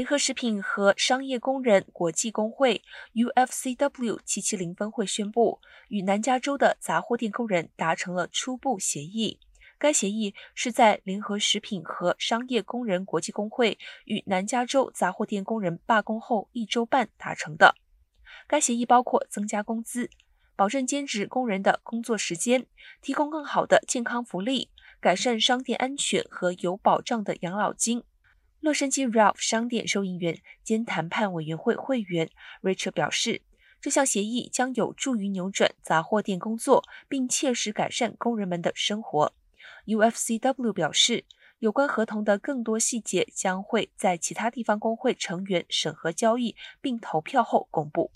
联合食品和商业工人国际工会 （UFCW） 七七零分会宣布，与南加州的杂货店工人达成了初步协议。该协议是在联合食品和商业工人国际工会与南加州杂货店工人罢工后一周半达成的。该协议包括增加工资、保证兼职工人的工作时间、提供更好的健康福利、改善商店安全和有保障的养老金。洛杉矶 Ralph 商店收银员兼谈判委员会会员 Richard 表示，这项协议将有助于扭转杂货店工作，并切实改善工人们的生活。UFCW 表示，有关合同的更多细节将会在其他地方工会成员审核交易并投票后公布。